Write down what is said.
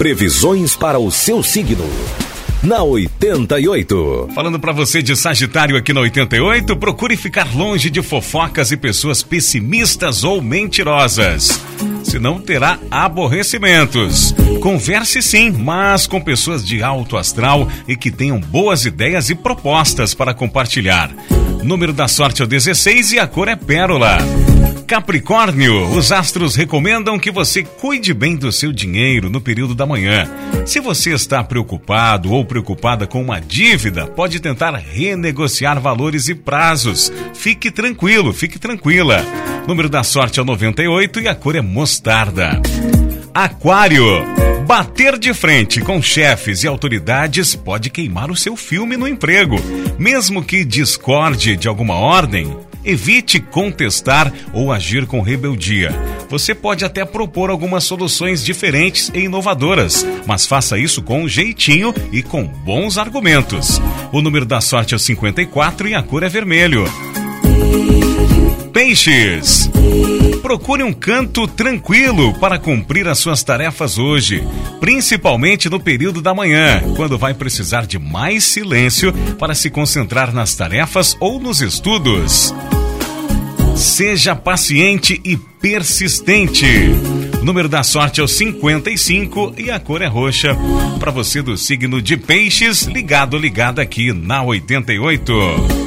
Previsões para o seu signo na 88. Falando para você de Sagitário aqui na 88, procure ficar longe de fofocas e pessoas pessimistas ou mentirosas. Senão terá aborrecimentos. Converse sim, mas com pessoas de alto astral e que tenham boas ideias e propostas para compartilhar. Número da sorte é o 16 e a cor é pérola. Capricórnio, os astros recomendam que você cuide bem do seu dinheiro no período da manhã. Se você está preocupado ou preocupada com uma dívida, pode tentar renegociar valores e prazos. Fique tranquilo, fique tranquila. Número da sorte é o 98 e a cor é mostarda. Aquário. Bater de frente com chefes e autoridades pode queimar o seu filme no emprego. Mesmo que discorde de alguma ordem, Evite contestar ou agir com rebeldia. Você pode até propor algumas soluções diferentes e inovadoras, mas faça isso com jeitinho e com bons argumentos. O número da sorte é o 54 e a cor é vermelho. Peixes. Procure um canto tranquilo para cumprir as suas tarefas hoje, principalmente no período da manhã, quando vai precisar de mais silêncio para se concentrar nas tarefas ou nos estudos. Seja paciente e persistente. O número da sorte é o 55 e a cor é roxa. Para você do signo de Peixes, ligado ligado aqui na 88.